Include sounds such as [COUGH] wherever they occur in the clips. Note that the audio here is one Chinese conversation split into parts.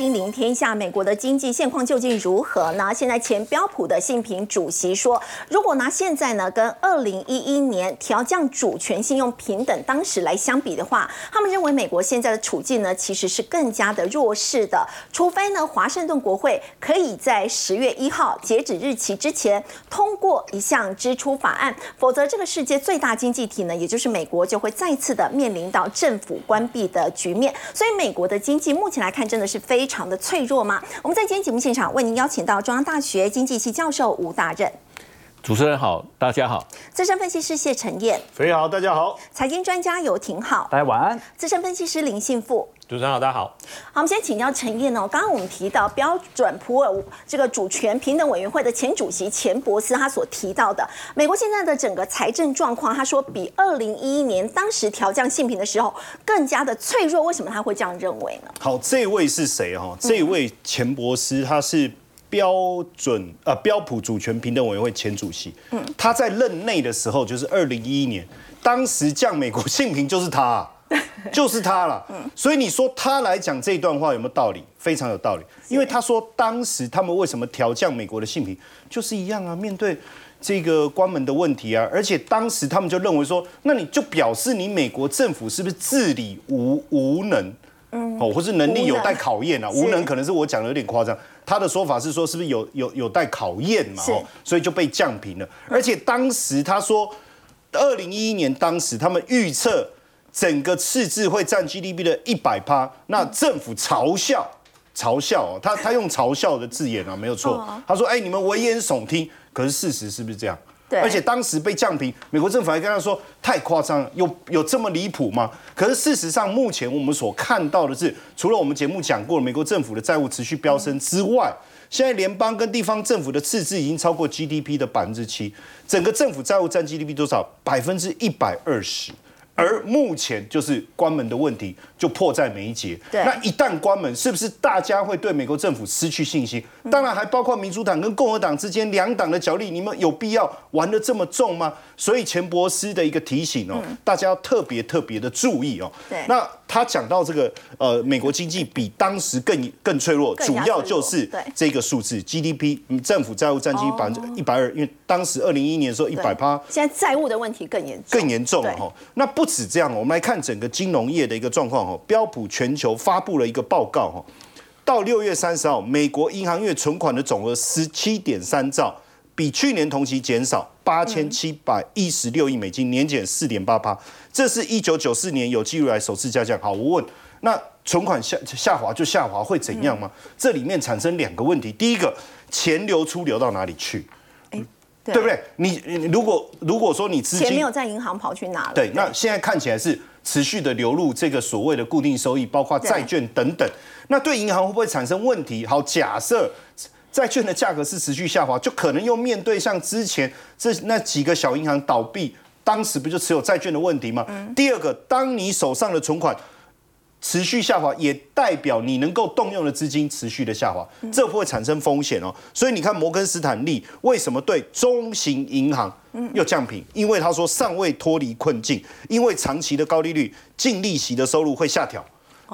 金临天下，美国的经济现况究竟如何呢？现在前标普的信评主席说，如果拿现在呢跟二零一一年调降主权信用平等当时来相比的话，他们认为美国现在的处境呢其实是更加的弱势的，除非呢华盛顿国会可以在十月一号截止日期之前通过一项支出法案，否则这个世界最大经济体呢，也就是美国就会再次的面临到政府关闭的局面。所以美国的经济目前来看，真的是非常的脆弱吗？我们在今天节目现场为您邀请到中央大学经济系教授吴大任，主持人好，大家好，资深分析师谢晨燕，肥好，大家好，财经专家游廷好，大家晚安，资深分析师林信富。主持人好，大家好。好，我们先请教陈燕哦。刚刚我们提到标准普尔这个主权平等委员会的前主席钱伯斯，他所提到的美国现在的整个财政状况，他说比二零一一年当时调降性平的时候更加的脆弱。为什么他会这样认为呢？好，这位是谁哈？这位钱伯斯他是标准呃标普主权平等委员会前主席。嗯，他在任内的时候就是二零一一年，当时降美国性平就是他。[LAUGHS] 就是他了，所以你说他来讲这段话有没有道理？非常有道理，因为他说当时他们为什么调降美国的性平，就是一样啊，面对这个关门的问题啊，而且当时他们就认为说，那你就表示你美国政府是不是治理无无能，嗯，哦，或是能力有待考验啊？无能可能是我讲的有点夸张，他的说法是说是不是有有有待考验嘛？哦，所以就被降平了，而且当时他说，二零一一年当时他们预测。整个赤字会占 GDP 的一百趴，那政府嘲笑，嘲笑哦，他他用嘲笑的字眼啊，没有错。他说：“哎，你们危言耸听。”可是事实是不是这样？对。而且当时被降评，美国政府还跟他说：“太夸张了，有有这么离谱吗？”可是事实上，目前我们所看到的是，除了我们节目讲过美国政府的债务持续飙升之外，现在联邦跟地方政府的赤字已经超过 GDP 的百分之七，整个政府债务占 GDP 多少？百分之一百二十。而目前就是关门的问题就迫在眉睫。那一旦关门，是不是大家会对美国政府失去信心？当然还包括民主党跟共和党之间两党的角力，你们有必要玩的这么重吗？所以钱伯斯的一个提醒哦，大家要特别特别的注意哦。对。那他讲到这个呃，美国经济比当时更更脆弱，主要就是这个数字 GDP，政府债务占 GDP 百分之一百二，因为当时二零一一年的时候一百趴，现在债务的问题更严重，更严重了哈。那不。止这样，我们来看整个金融业的一个状况哈。标普全球发布了一个报告哈，到六月三十号，美国银行业存款的总额十七点三兆，比去年同期减少八千七百一十六亿美金，年减四点八八，这是一九九四年有记录来首次下降。好，我问，那存款下下滑就下滑会怎样吗？这里面产生两个问题，第一个，钱流出流到哪里去？对不对？你如果如果说你资金钱没有在银行跑去哪了？对，那现在看起来是持续的流入这个所谓的固定收益，包括债券等等。那对银行会不会产生问题？好，假设债券的价格是持续下滑，就可能又面对像之前这那几个小银行倒闭，当时不就持有债券的问题吗？第二个，当你手上的存款。持续下滑也代表你能够动用的资金持续的下滑，这会产生风险哦。所以你看摩根斯坦利为什么对中型银行又降评？因为他说尚未脱离困境，因为长期的高利率、净利息的收入会下调。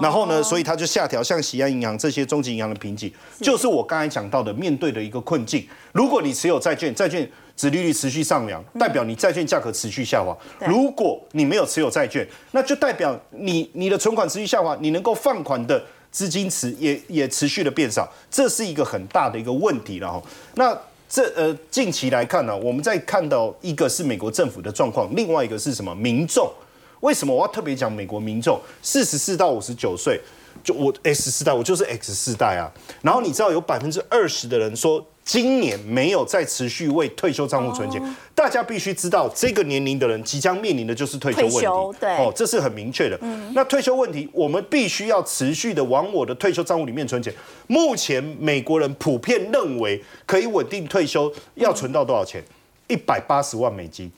然后呢，所以他就下调像西安银行这些中级银行的评级，就是我刚才讲到的面对的一个困境。如果你持有债券，债券。殖利率持续上扬，代表你债券价格持续下滑。如果你没有持有债券，那就代表你你的存款持续下滑，你能够放款的资金池也也持续的变少，这是一个很大的一个问题了哈。那这呃近期来看呢，我们在看到一个是美国政府的状况，另外一个是什么？民众为什么我要特别讲美国民众？四十四到五十九岁，就我 X 世代，我就是 X 世代啊。然后你知道有百分之二十的人说。今年没有再持续为退休账户存钱，大家必须知道，这个年龄的人即将面临的就是退休问题。对，哦，这是很明确的。嗯，那退休问题，我们必须要持续的往我的退休账户里面存钱。目前美国人普遍认为，可以稳定退休要存到多少钱？一百八十万美金。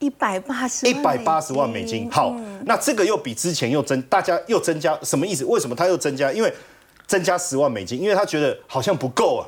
一百八十。一百八十万美金。好，那这个又比之前又增，大家又增加，什么意思？为什么他又增加？因为增加十万美金，因为他觉得好像不够啊。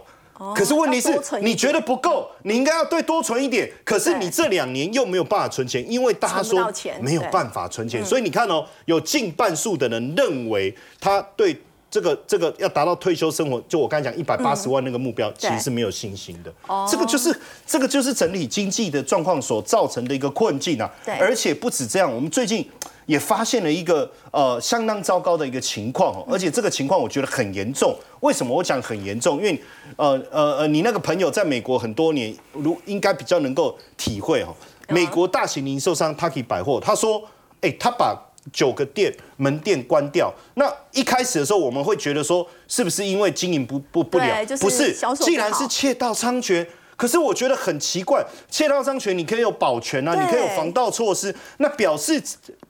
可是问题是，你觉得不够，你应该要对多存一点。可是你这两年又没有办法存钱，因为大家说没有办法存钱，所以你看哦，有近半数的人认为他对这个这个要达到退休生活，就我刚才讲一百八十万那个目标，其对实是没有信心的。哦这个就是这个就是整体经济的状况所造成的一个困境啊。对而且不止这样，我们最近也发现了一个呃相当糟糕的一个情况哦，而且这个情况我觉得很严重。为什么我讲很严重？因为呃呃呃，你那个朋友在美国很多年，如应该比较能够体会哦。美国大型零售商 Taki 百货，他说，哎、他把九个店门店关掉。那一开始的时候，我们会觉得说，是不是因为经营不不不了不是既然是窃盗猖獗。可是我觉得很奇怪，窃盗商权你可以有保全啊，你可以有防盗措施，那表示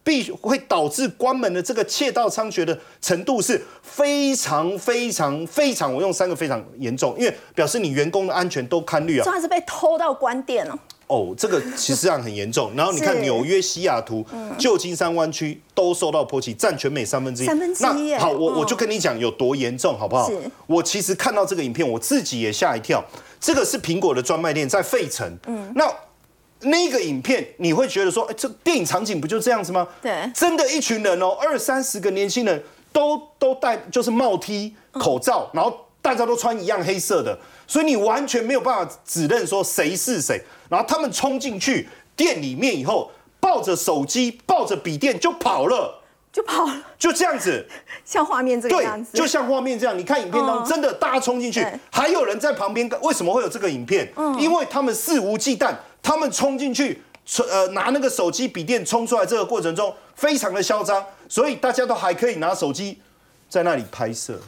必会导致关门的这个窃盗猖獗的程度是非常非常非常，我用三个非常严重，因为表示你员工的安全都堪虑啊说。他是被偷到关店了，哦，这个其实上很严重。[LAUGHS] 然后你看纽约、西雅图、旧金山湾区都受到波及，占全美三分之一。三分之一耶那好，我嗯我就跟你讲有多严重，好不好？我其实看到这个影片，我自己也吓一跳。这个是苹果的专卖店在费城。嗯，那。那个影片你会觉得说，哎，这电影场景不就这样子吗？对真的，一群人哦，二三十个年轻人都都戴就是帽 T 口罩，然后大家都穿一样黑色的，所以你完全没有办法指认说谁是谁。然后他们冲进去店里面以后，抱着手机、抱着笔电就跑了，就跑了，就这样子。[LAUGHS] 像画面这个对样，子，就像画面这样，你看影片当嗯中，真的大家冲进去对，还有人在旁边。为什么会有这个影片？因为他们肆无忌惮，他们冲进去，呃拿那个手机、笔电冲出来，这个过程中非常的嚣张，所以大家都还可以拿手机在那里拍摄，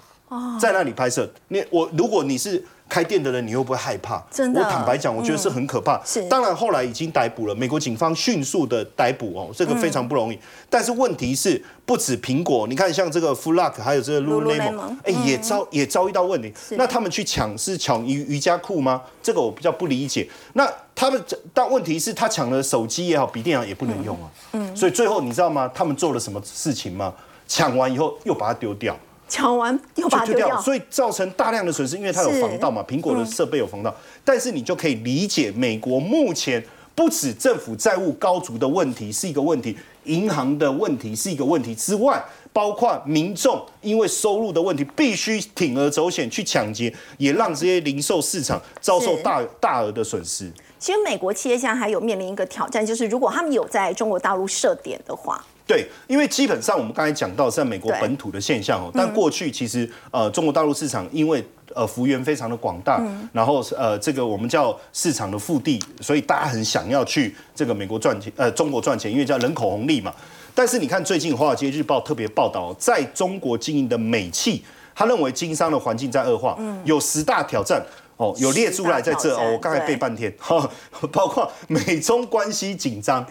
在那里拍摄。你我如果你是。开店的人，你会不会害怕？真的我坦白讲，我觉得是很可怕。是当然后来已经逮捕了，美国警方迅速的逮捕哦，这个非常不容易。但是问题是，不止苹果，你看像这个 f l u c k 还有这个 Lululemon，Lululemon 哎，也遭也遭遇到问题。那他们去抢是抢瑜瑜伽裤吗？这个我比较不理解。那他们但问题是，他抢了手机也好，笔电也好也不能用啊。嗯，所以最后你知道吗？他们做了什么事情吗？抢完以后又把它丢掉。抢完又把它丢掉，所以造成大量的损失，因为它有防盗嘛，苹果的设备有防盗，但是你就可以理解美国目前不止政府债务高筑的问题是一个问题，银行的问题是一个问题。之外，包括民众因为收入的问题必须铤而走险去抢劫，也让这些零售市场遭受大大额的损失。其实美国企业现在还有面临一个挑战，就是如果他们有在中国大陆设点的话，对，因为基本上我们刚才讲到是在美国本土的现象哦，但过去其实呃中国大陆市场因为呃幅员非常的广大，然后呃这个我们叫市场的腹地，所以大家很想要去这个美国赚钱，呃中国赚钱，因为叫人口红利嘛。但是你看最近《华尔街日报》特别报道，在中国经营的美企，他认为经商的环境在恶化，有十大挑战。哦，有列出来在这哦，我刚才背半天，哈，包括美中关系紧张、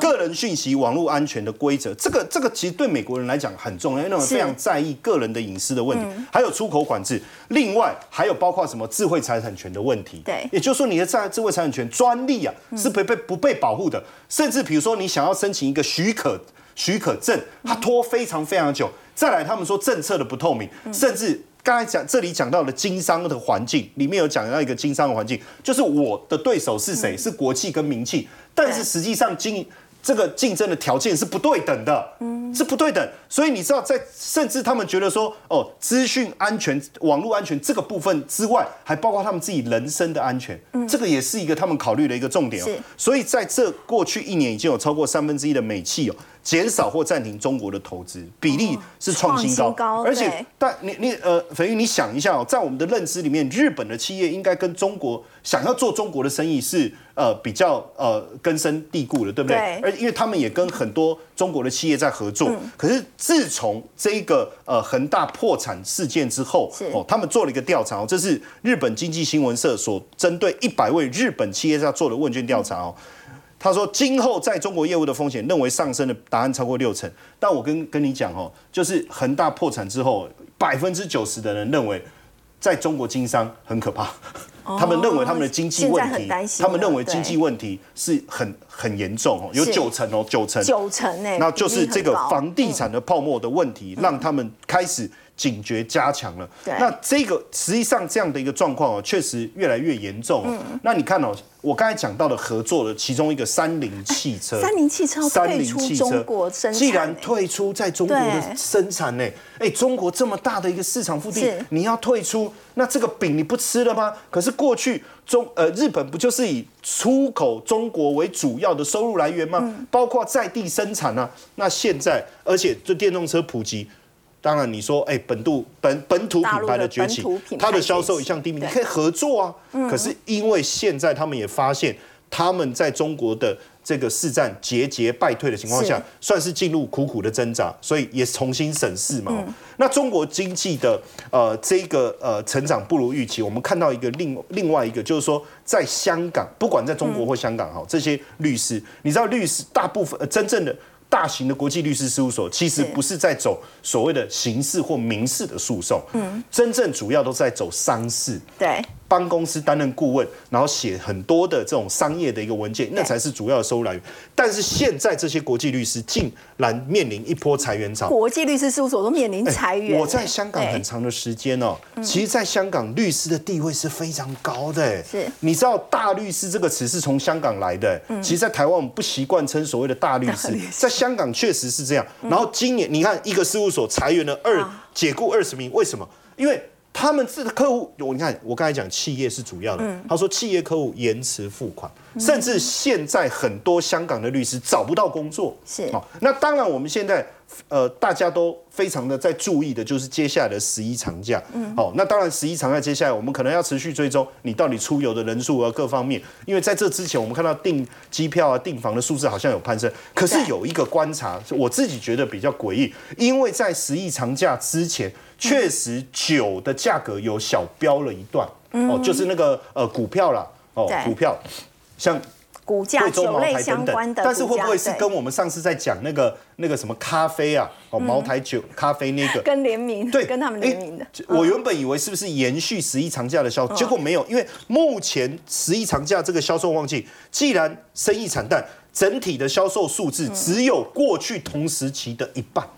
个人讯息网络安全的规则，这个这个其实对美国人来讲很重要，因为他们非常在意个人的隐私的问题，还有出口管制，另外还有包括什么智慧财产权的问题，对。也就是说你的在智慧财产权专利啊是不被不被保护的，甚至比如说你想要申请一个许可许可证，它拖非常非常久，再来他们说政策的不透明，甚至。刚才讲这里讲到了经商的环境，里面有讲到一个经商的环境，就是我的对手是谁？是国企跟民企，但是实际上经这个竞争的条件是不对等的，嗯是不对等。所以你知道，在甚至他们觉得说，哦，资讯安全、网络安全这个部分之外，还包括他们自己人身的安全，嗯这个也是一个他们考虑的一个重点哦是。所以在这过去一年，已经有超过三分之一的美企哦。减少或暂停中国的投资比例是创新高，而且但你你呃，肥玉你想一下哦，在我们的认知里面，日本的企业应该跟中国想要做中国的生意是呃比较呃根深蒂固的，对不对？对。而因为他们也跟很多中国的企业在合作，嗯。可是自从这一个呃恒大破产事件之后，哦，他们做了一个调查哦，这是日本经济新闻社所针对一百位日本企业家做的问卷调查哦。他说，今后在中国业务的风险认为上升的答案超过六成。但我跟跟你讲哦，就是恒大破产之后，百分之九十的人认为在中国经商很可怕。他们认为他们的经济问题他们认为了经济问题是很很严重哦，有九成哦，九成。九成哎，那就是这个房地产的泡沫的问题，让他们开始警觉加强了。那这个实际上这样的一个状况哦，确实越来越严重哦。嗯那你看哦，我刚才讲到的合作的其中一个三菱汽车，三菱汽车三退出菱汽车中国生产既然欸退出在中国的生产呢，哎，中国这么大的一个市场腹地，你要退出，那这个饼你不吃了吗？可是过去中呃日本不就是以出口中国为主要的收入来源吗？嗯包括在地生产啊。那现在，而且这电动车普及。当然，你说，哎、本土本本土品牌的崛起它的销售一向低迷，你可以合作啊。可是因为现在他们也发现，他们在中国的这个市占节节败退的情况下是，算是进入苦苦的挣扎，所以也重新审视嘛。嗯那中国经济的呃这个呃成长不如预期，我们看到一个另另外一个就是说，在香港，不管在中国或香港哈，这些律师，你知道律师大部分、呃、真正的。大型的国际律师事务所其实不是在走所谓的刑事或民事的诉讼，嗯，真正主要都是在走商事，对，帮公司担任顾问，然后写很多的这种商业的一个文件，那才是主要的收入来源。但是现在这些国际律师竟然面临一波裁员潮。国际律师事务所都面临裁员我在香港很长的时间哦，其实，在香港律师的地位是非常高的。哎是你知道“大律师”这个词是从香港来的。其实，在台湾我们不习惯称所谓的大律师在香港确实是这样。然后今年你看，一个事务所裁员了二啊解雇二十名，为什么？因为他们这个客户，我你看，我刚才讲企业是主要的，他说企业客户延迟付款，甚至现在很多香港的律师找不到工作。是。好，那当然我们现在呃大家都非常的在注意的，就是接下来的十一长假。嗯，好，那当然十一长假接下来我们可能要持续追踪你到底出游的人数啊各方面，因为在这之前我们看到订机票啊订房的数字好像有攀升，可是有一个观察，我自己觉得比较诡异，因为在十一长假之前，确实酒的价格有小飙了一段。哦，就是那个呃股票啦，哦股票，像股价贵州茅酒类台等等相关，的，但是会不会是跟我们上次在讲那个那个什么咖啡啊，哦茅台酒咖啡那个？跟联名，对，跟他们联名的诶。我原本以为是不是延续十一长假的销，结果没有，因为目前十一长假这个销售旺季，既然生意惨淡，整体的销售数字只有过去同时期的一半，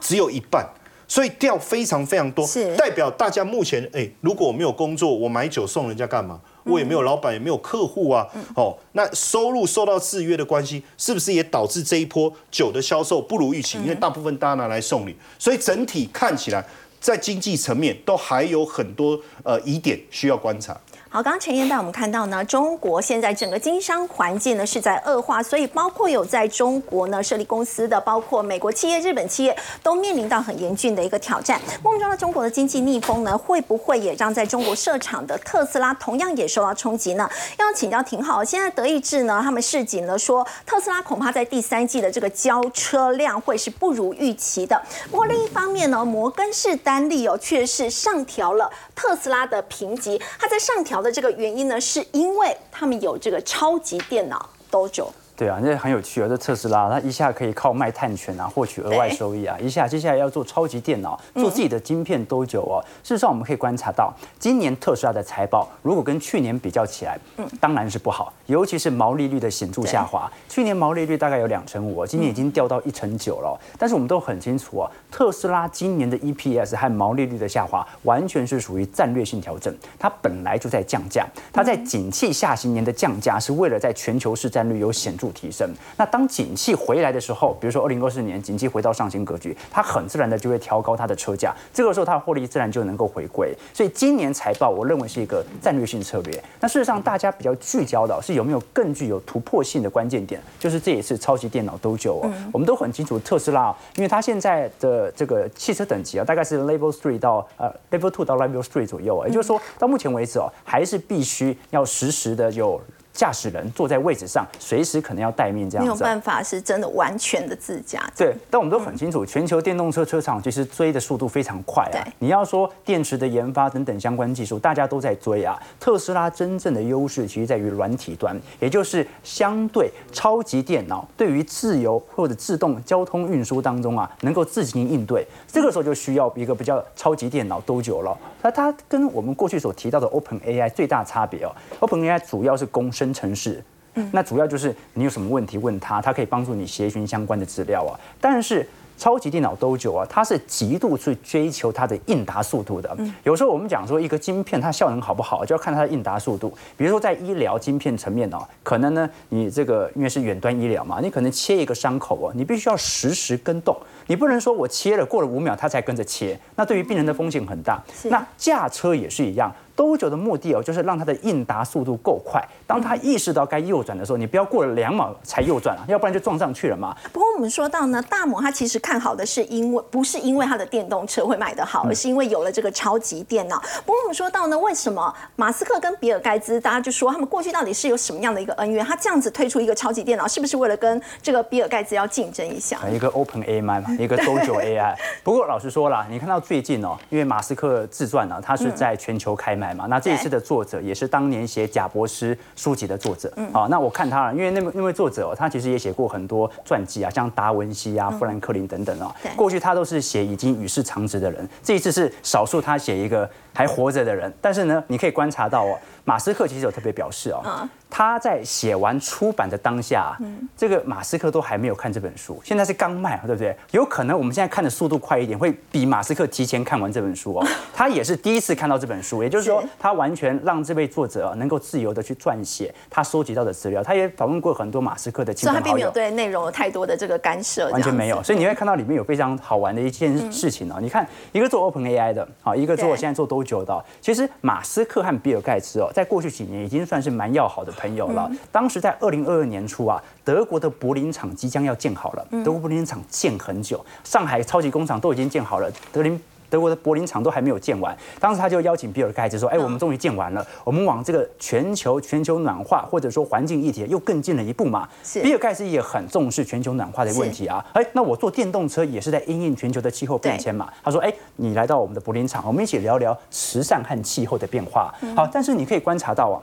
只有一半。所以掉非常非常多，代表大家目前哎，如果我没有工作，我买酒送人家干嘛？我也没有老板，也没有客户啊。哦，那收入受到制约的关系，是不是也导致这一波酒的销售不如预期？因为大部分大家拿来送礼，所以整体看起来在经济层面都还有很多呃疑点需要观察。好，刚刚陈燕带我们看到呢，中国现在整个经商环境呢是在恶化，所以包括有在中国呢设立公司的，包括美国企业、日本企业都面临到很严峻的一个挑战。梦中的中国的经济逆风呢，会不会也让在中国设厂的特斯拉同样也受到冲击呢？要请教廷浩，现在德意志呢，他们市井呢说，特斯拉恐怕在第三季的这个交车量会是不如预期的。不过另一方面呢，摩根士丹利哦却是上调了特斯拉的评级，它在上调的这个原因呢，是因为他们有这个超级电脑 Dojo。对啊，那很有趣啊！这特斯拉，它一下可以靠卖碳权啊，获取额外收益啊，一下接下来要做超级电脑，做自己的晶片多久哦。事实上，我们可以观察到，今年特斯拉的财报如果跟去年比较起来，嗯当然是不好，尤其是毛利率的显著下滑。去年毛利率大概有两成五，今年已经掉到一成九了。但是我们都很清楚哦，特斯拉今年的 EPS 和毛利率的下滑，完全是属于战略性调整。它本来就在降价，它在景气下行年的降价是为了在全球市占率有显著提升。那当景气回来的时候，比如说二零二四年景气回到上行格局，它很自然的就会调高它的车价，这个时候它的获利自然就能够回归。所以今年财报我认为是一个战略性策略。那事实上大家比较聚焦的是有没有更具有突破性的关键点，就是这也是超级电脑都久哦。我们都很清楚特斯拉，因为它现在的这个汽车等级啊，大概是 Level Three 到呃 Level Two 到 Level Three 左右啊，也就是说到目前为止哦，还是必须要实时的有。驾驶人坐在位置上，随时可能要待命这样子。没有办法是真的完全的自驾。对，但我们都很清楚，全球电动车车厂其实追的速度非常快啊对。你要说电池的研发等等相关技术，大家都在追啊。特斯拉真正的优势其实在于软体端，也就是相对超级电脑对于自由或者自动交通运输当中啊，能够自行应对。这个时候就需要一个比较超级电脑多久了。那它跟我们过去所提到的 Open AI 最大差别哦，Open AI 主要是供生成式。嗯那主要就是你有什么问题问他，他可以帮助你协寻相关的资料啊。但是超级电脑都久啊，它是极度去追求它的应答速度的。有时候我们讲说一个晶片它效能好不好，就要看它的应答速度。比如说在医疗晶片层面哦，可能呢你这个因为是远端医疗嘛，你可能切一个伤口哦，你必须要实时跟动，你不能说我切了过了五秒它才跟着切，那对于病人的风险很大。那驾车也是一样。多久的目的哦，就是让它的应答速度够快。当他意识到该右转的时候，你不要过了两秒才右转啊，要不然就撞上去了嘛。不过我们说到呢，大摩他其实看好的是因为不是因为他的电动车会卖得好，而是因为有了这个超级电脑。不过我们说到呢，为什么马斯克跟比尔盖茨，大家就说他们过去到底是有什么样的一个恩怨？他这样子推出一个超级电脑，是不是为了跟这个比尔盖茨要竞争一下？一个 Open AI 嘛，一个 Dojo AI。不过老实说了，你看到最近哦，因为马斯克自传呢，他是在全球开卖嘛，那这一次的。作者也是当年写贾博士书籍的作者，啊，那我看他了，因为那那位作者他其实也写过很多传记啊，像达文西啊、富兰克林等等啊，过去他都是写已经与世长辞的人，这一次是少数他写一个还活着的人，但是呢，你可以观察到哦，马斯克其实有特别表示哦。他在写完出版的当下，这个马斯克都还没有看这本书，现在是刚卖，对不对？有可能我们现在看的速度快一点，会比马斯克提前看完这本书哦。[LAUGHS] 他也是第一次看到这本书，也就是说，他完全让这位作者能够自由的去撰写他收集到的资料。他也访问过很多马斯克的亲朋好友，他并没有对内容有太多的这个干涉，完全没有。所以你会看到里面有非常好玩的一件事情哦。你看，一个做 Open AI 的，好，一个做现在做多不久的？其实马斯克和比尔盖茨哦，在过去几年已经算是蛮要好的朋友了。当时在二零二二年初啊，德国的柏林厂即将要建好了。德国柏林厂建很久，上海超级工厂都已经建好了，德林德国的柏林厂都还没有建完。当时他就邀请比尔盖茨说：“哎，我们终于建完了，我们往这个全球全球暖化或者说环境议题又更进了一步嘛。”比尔盖茨也很重视全球暖化的问题啊。哎，那我做电动车也是在因应全球的气候变迁嘛。他说：“哎，你来到我们的柏林厂，我们一起聊聊慈善和气候的变化。”好，但是你可以观察到啊。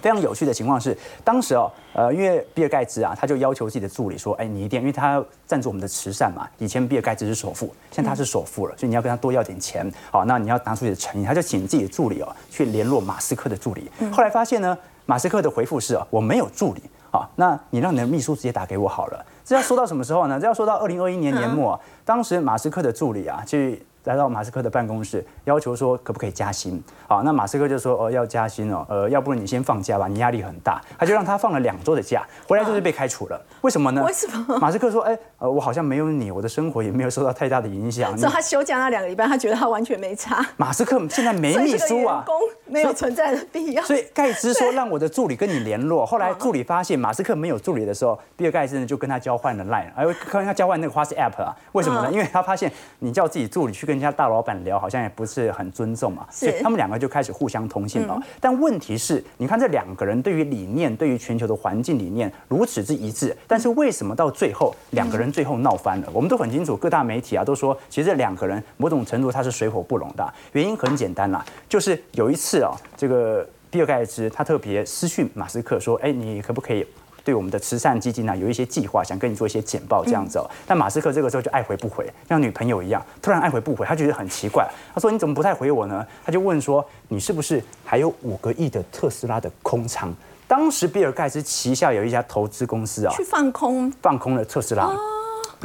非常有趣的情况是，当时哦，呃，因为比尔盖茨啊，他就要求自己的助理说：“哎，你一定，因为他赞助我们的慈善嘛。以前比尔盖茨是首富，现在他是首富了，所以你要跟他多要点钱。好，那你要拿出你的诚意。”他就请自己的助理哦去联络马斯克的助理。后来发现呢，马斯克的回复是：“哦，我没有助理。好，那你让你的秘书直接打给我好了。”这要说到什么时候呢？这要说到二零二一年年末，当时马斯克的助理啊去。来到马斯克的办公室，要求说可不可以加薪？好，那马斯克就说哦要加薪哦，呃，要不然你先放假吧，你压力很大。他就让他放了两周的假，回来就是被开除了。为什么呢？为什么？马斯克说，哎，呃，我好像没有你，我的生活也没有受到太大的影响。[LAUGHS] 所以他休假那两个礼拜，他觉得他完全没差。马斯克现在没秘书啊，[LAUGHS] 工没有存在的必要。所以盖茨说让我的助理跟你联络。后来助理发现马斯克没有助理的时候，比尔盖茨呢就跟他交换了 Line，哎跟他交换那个 WhatsApp 啊？为什么呢？因为他发现你叫自己助理去跟人家大老板聊。好像也不是很尊重嘛，所以他们两个就开始互相通信了。但问题是，你看这两个人对于理念、对于全球的环境理念如此之一致，但是为什么到最后两个人最后闹翻了？我们都很清楚，各大媒体啊都说，其实这两个人某种程度他是水火不容的。原因很简单啦，就是有一次啊，这个比尔盖茨他特别私讯马斯克说：“哎，你可不可以？”对我们的慈善基金呢，有一些计划，想跟你做一些简报这样子哦。但马斯克这个时候就爱回不回，像女朋友一样，突然爱回不回，他觉得很奇怪。他说：“你怎么不太回我呢？”他就问说：“你是不是还有五个亿的特斯拉的空仓？”当时比尔盖茨旗下有一家投资公司啊，去放空放空了特斯拉。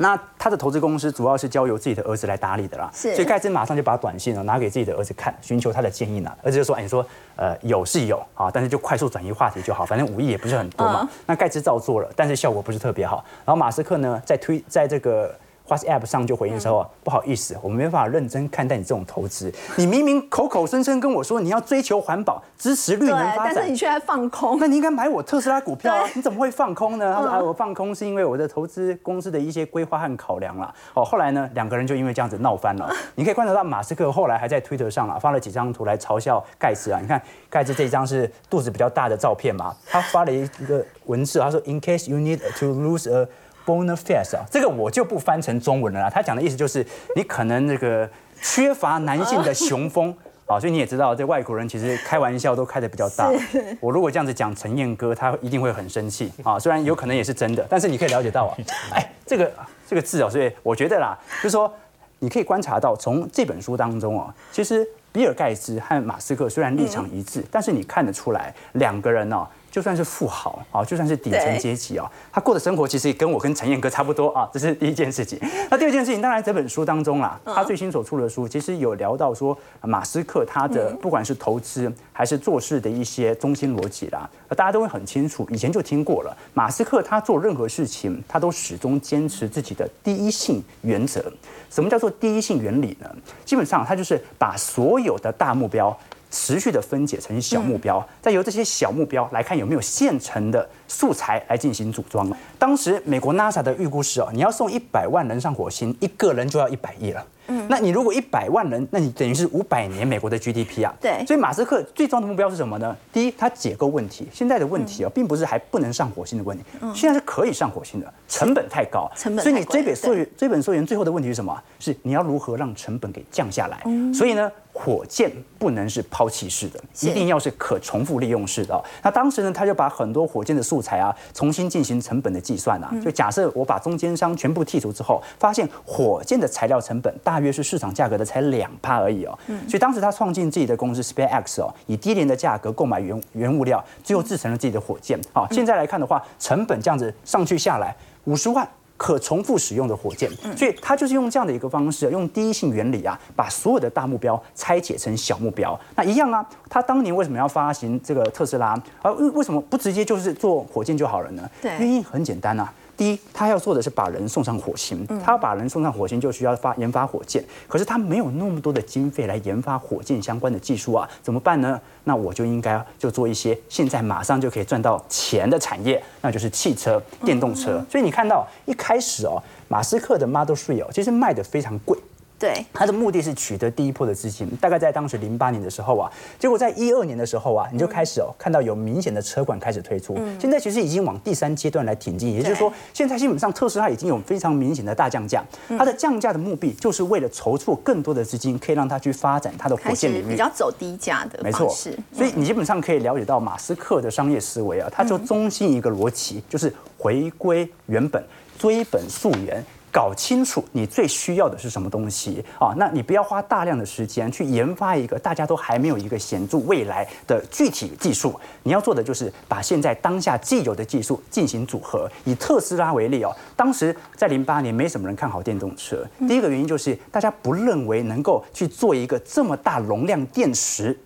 那他的投资公司主要是交由自己的儿子来打理的啦，所以盖茨马上就把短信呢拿给自己的儿子看，寻求他的建议呢。儿子就说：“哎，你说，呃，有是有啊，但是就快速转移话题就好，反正五亿也不是很多嘛。”那盖茨照做了，但是效果不是特别好。然后马斯克呢，在推在这个。WhatsApp 上就回应说：“不好意思，我们没办法认真看待你这种投资。你明明口口声声跟我说你要追求环保、支持绿能发展，但是你却在放空。那你应该买我特斯拉股票啊？你怎么会放空呢？”他说：“啊，我放空是因为我的投资公司的一些规划和考量了。”哦，后来呢，两个人就因为这样子闹翻了。[LAUGHS] 你可以观察到，马斯克后来还在推特上啊发了几张图来嘲笑盖茨啊。你看盖茨这一张是肚子比较大的照片嘛？他发了一个文字，他说：“In case you need to lose a。” Bonafide 啊，这个我就不翻成中文了啦。他讲的意思就是，你可能那个缺乏男性的雄风啊，所以你也知道，这外国人其实开玩笑都开的比较大。我如果这样子讲陈燕哥，他一定会很生气啊。虽然有可能也是真的，但是你可以了解到啊，哎，这个这个字啊，所以我觉得啦，就是说你可以观察到，从这本书当中啊，其实比尔盖茨和马斯克虽然立场一致，但是你看得出来两个人呢。就算是富豪啊，就算是底层阶级啊，他过的生活其实跟我跟陈彦哥差不多啊，这是第一件事情。[LAUGHS] 那第二件事情，当然这本书当中啦，他最新所出的书其实有聊到说，马斯克他的不管是投资还是做事的一些中心逻辑啦，大家都会很清楚，以前就听过了。马斯克他做任何事情，他都始终坚持自己的第一性原则。什么叫做第一性原理呢？基本上他就是把所有的大目标。持续的分解成小目标，再由这些小目标来看有没有现成的素材来进行组装。当时美国 NASA 的预估是哦，你要送一百万人上火星，一个人就要一百亿了。嗯，那你如果一百万人，那你等于是五百年美国的 GDP 啊。对。所以马斯克最终的目标是什么呢？第一，他解构问题。现在的问题啊，并不是还不能上火星的问题，现在是可以上火星的，成本太高。成本。所以你追本溯源，追本溯源，最后的问题是什么？是你要如何让成本给降下来？所以呢？火箭不能是抛弃式的，一定要是可重复利用式的。那当时呢，他就把很多火箭的素材啊，重新进行成本的计算啊。就假设我把中间商全部剔除之后，发现火箭的材料成本大约是市场价格的才两帕而已哦。所以当时他创建自己的公司 SpaceX 哦，以低廉的价格购买原原物料，最后制成了自己的火箭。好，现在来看的话，成本这样子上去下来五十万。可重复使用的火箭，所以他就是用这样的一个方式，用第一性原理啊，把所有的大目标拆解成小目标。那一样啊，他当年为什么要发行这个特斯拉？而为什么不直接就是做火箭就好了呢？对，原因很简单啊。第一，他要做的是把人送上火星，他要把人送上火星就需要发研发火箭，可是他没有那么多的经费来研发火箭相关的技术啊，怎么办呢？那我就应该就做一些现在马上就可以赚到钱的产业，那就是汽车、电动车。所以你看到一开始哦，马斯克的 Model Three 哦，其实卖的非常贵。对，他的目的是取得第一波的资金，大概在当时零八年的时候啊，结果在一二年的时候啊，你就开始哦看到有明显的车款开始推出，现在其实已经往第三阶段来挺进，也就是说，现在基本上特斯拉已经有非常明显的大降价，它的降价的目的就是为了筹措更多的资金，可以让它去发展它的火箭领域，比较走低价的，没错，是所以你基本上可以了解到马斯克的商业思维啊，他就中心一个逻辑，就是回归原本，追本溯源。搞清楚你最需要的是什么东西啊？那你不要花大量的时间去研发一个大家都还没有一个显著未来的具体技术。你要做的就是把现在当下既有的技术进行组合。以特斯拉为例哦，当时在零八年没什么人看好电动车。第一个原因就是大家不认为能够去做一个这么大容量电池。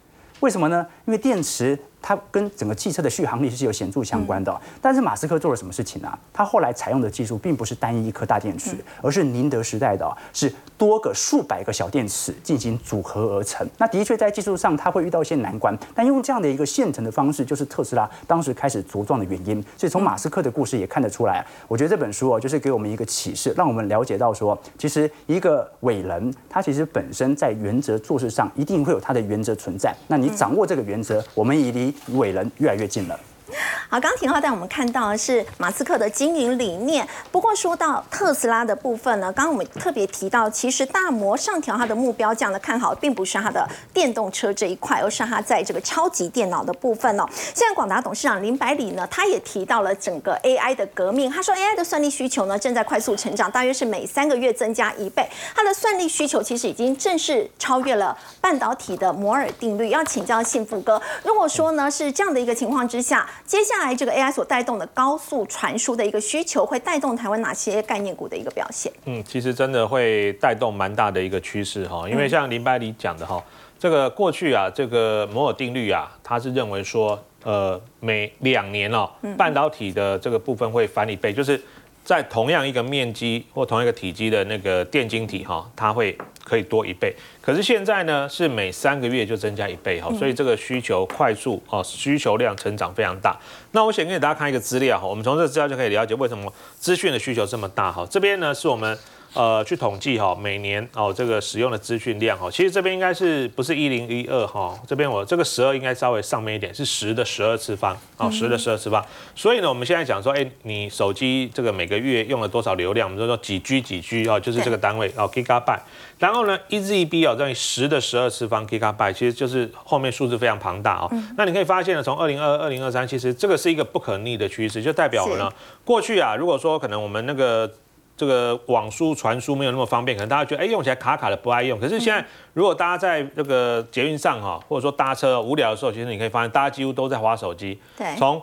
为什么呢？因为电池。它跟整个汽车的续航力是有显著相关的，但是马斯克做了什么事情呢？他后来采用的技术并不是单一一颗大电池，而是宁德时代的，是多个数百个小电池进行组合而成。那的确在技术上他会遇到一些难关，但用这样的一个现成的方式，就是特斯拉当时开始茁壮的原因。所以从马斯克的故事也看得出来，我觉得这本书哦，就是给我们一个启示，让我们了解到说，其实一个伟人他其实本身在原则做事上一定会有他的原则存在。那你掌握这个原则，我们以离伟人越来越近了。[LAUGHS] 好，刚刚田浩带我们看到的是马斯克的经营理念。不过说到特斯拉的部分呢，刚刚我们特别提到，其实大摩上调它的目标这样的看好，并不是它的电动车这一块，而是它在这个超级电脑的部分哦。现在广达董事长林百里呢，他也提到了整个 AI 的革命。他说 AI 的算力需求呢正在快速成长，大约是每三个月增加一倍。它的算力需求其实已经正式超越了半导体的摩尔定律。要请教幸福哥，如果说呢是这样的一个情况之下。接下来，这个 AI 所带动的高速传输的一个需求，会带动台湾哪些概念股的一个表现？嗯，其实真的会带动蛮大的一个趋势哈，因为像林百里讲的哈，这个过去啊，这个摩尔定律啊，他是认为说，呃，每两年哦，半导体的这个部分会翻一倍，就是。在同样一个面积或同一个体积的那个电晶体哈，它会可以多一倍。可是现在呢，是每三个月就增加一倍哈，所以这个需求快速哦，需求量成长非常大。那我想给大家看一个资料哈，我们从这个资料就可以了解为什么资讯的需求这么大哈。这边呢是我们。呃，去统计哈，每年哦这个使用的资讯量哈，其实这边应该是不是一零一二哈？这边我这个十二应该稍微上面一点，是十的十二次方哦，十的十二次方。所以呢，我们现在讲说，哎，你手机这个每个月用了多少流量？我们就说几 G 几 G 哦，就是这个单位哦，Gigabyte。然后呢，E Z B 哦，等于十的十二次方 Gigabyte，其实就是后面数字非常庞大哦。那你可以发现呢，从二零二二零二三，其实这个是一个不可逆的趋势，就代表了呢，过去啊，如果说可能我们那个。这个网速传输没有那么方便，可能大家觉得哎用起来卡卡的不爱用。可是现在如果大家在这个捷运上哈，或者说搭车无聊的时候，其实你可以发现大家几乎都在划手机。对。从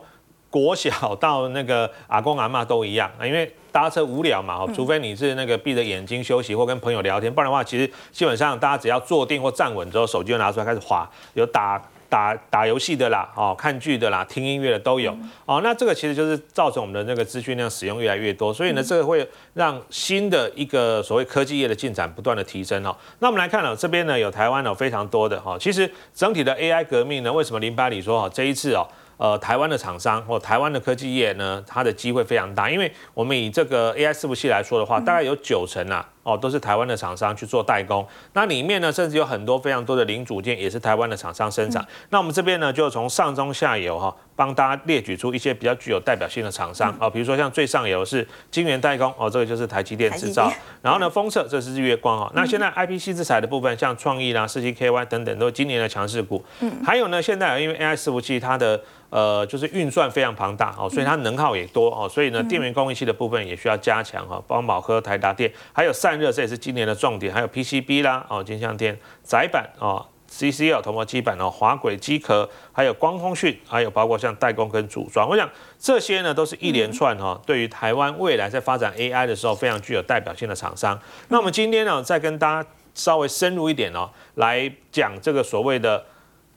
国小到那个阿公阿妈都一样啊，因为搭车无聊嘛，除非你是那个闭着眼睛休息或跟朋友聊天，不然的话，其实基本上大家只要坐定或站稳之后，手机就拿出来开始滑，有打。打打游戏的啦，哦，看剧的啦，听音乐的都有，哦，那这个其实就是造成我们的那个资讯量使用越来越多，所以呢，这个会让新的一个所谓科技业的进展不断的提升哦。那我们来看呢，这边呢有台湾有非常多的哈，其实整体的 AI 革命呢，为什么林巴里说哈这一次哦？呃，台湾的厂商或台湾的科技业呢，它的机会非常大，因为我们以这个 AI 伺服器来说的话，大概有九成啊，哦，都是台湾的厂商去做代工。那里面呢，甚至有很多非常多的零组件也是台湾的厂商生产。那我们这边呢，就从上中下游哈，帮大家列举出一些比较具有代表性的厂商啊，比如说像最上游是晶圆代工哦，这个就是台积电制造。[LAUGHS] 然后呢，封测这是日月光哦。那现在 IPC 制裁的部分，像创意啦、四七 KY 等等，都是今年的强势股。嗯。还有呢，现在因为 AI 伺服器它的呃，就是运算非常庞大哦，所以它能耗也多哦，所以呢，电源供应器的部分也需要加强哈。包宝科、台达电，还有散热，这也是今年的重点。还有 PCB 啦哦，金相天窄板哦，CCL 铜模基板哦，滑轨机壳，还有光通讯，还有包括像代工跟组装，我想这些呢都是一连串哈，对于台湾未来在发展 AI 的时候非常具有代表性的厂商。那我们今天呢，再跟大家稍微深入一点哦，来讲这个所谓的。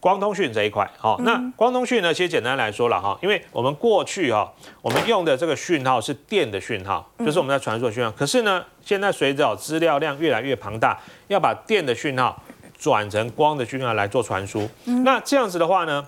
光通讯这一块，好，那光通讯呢？其实简单来说了哈，因为我们过去哈，我们用的这个讯号是电的讯号，就是我们在传输的讯号。可是呢，现在随着资料量越来越庞大，要把电的讯号转成光的讯号来做传输。那这样子的话呢，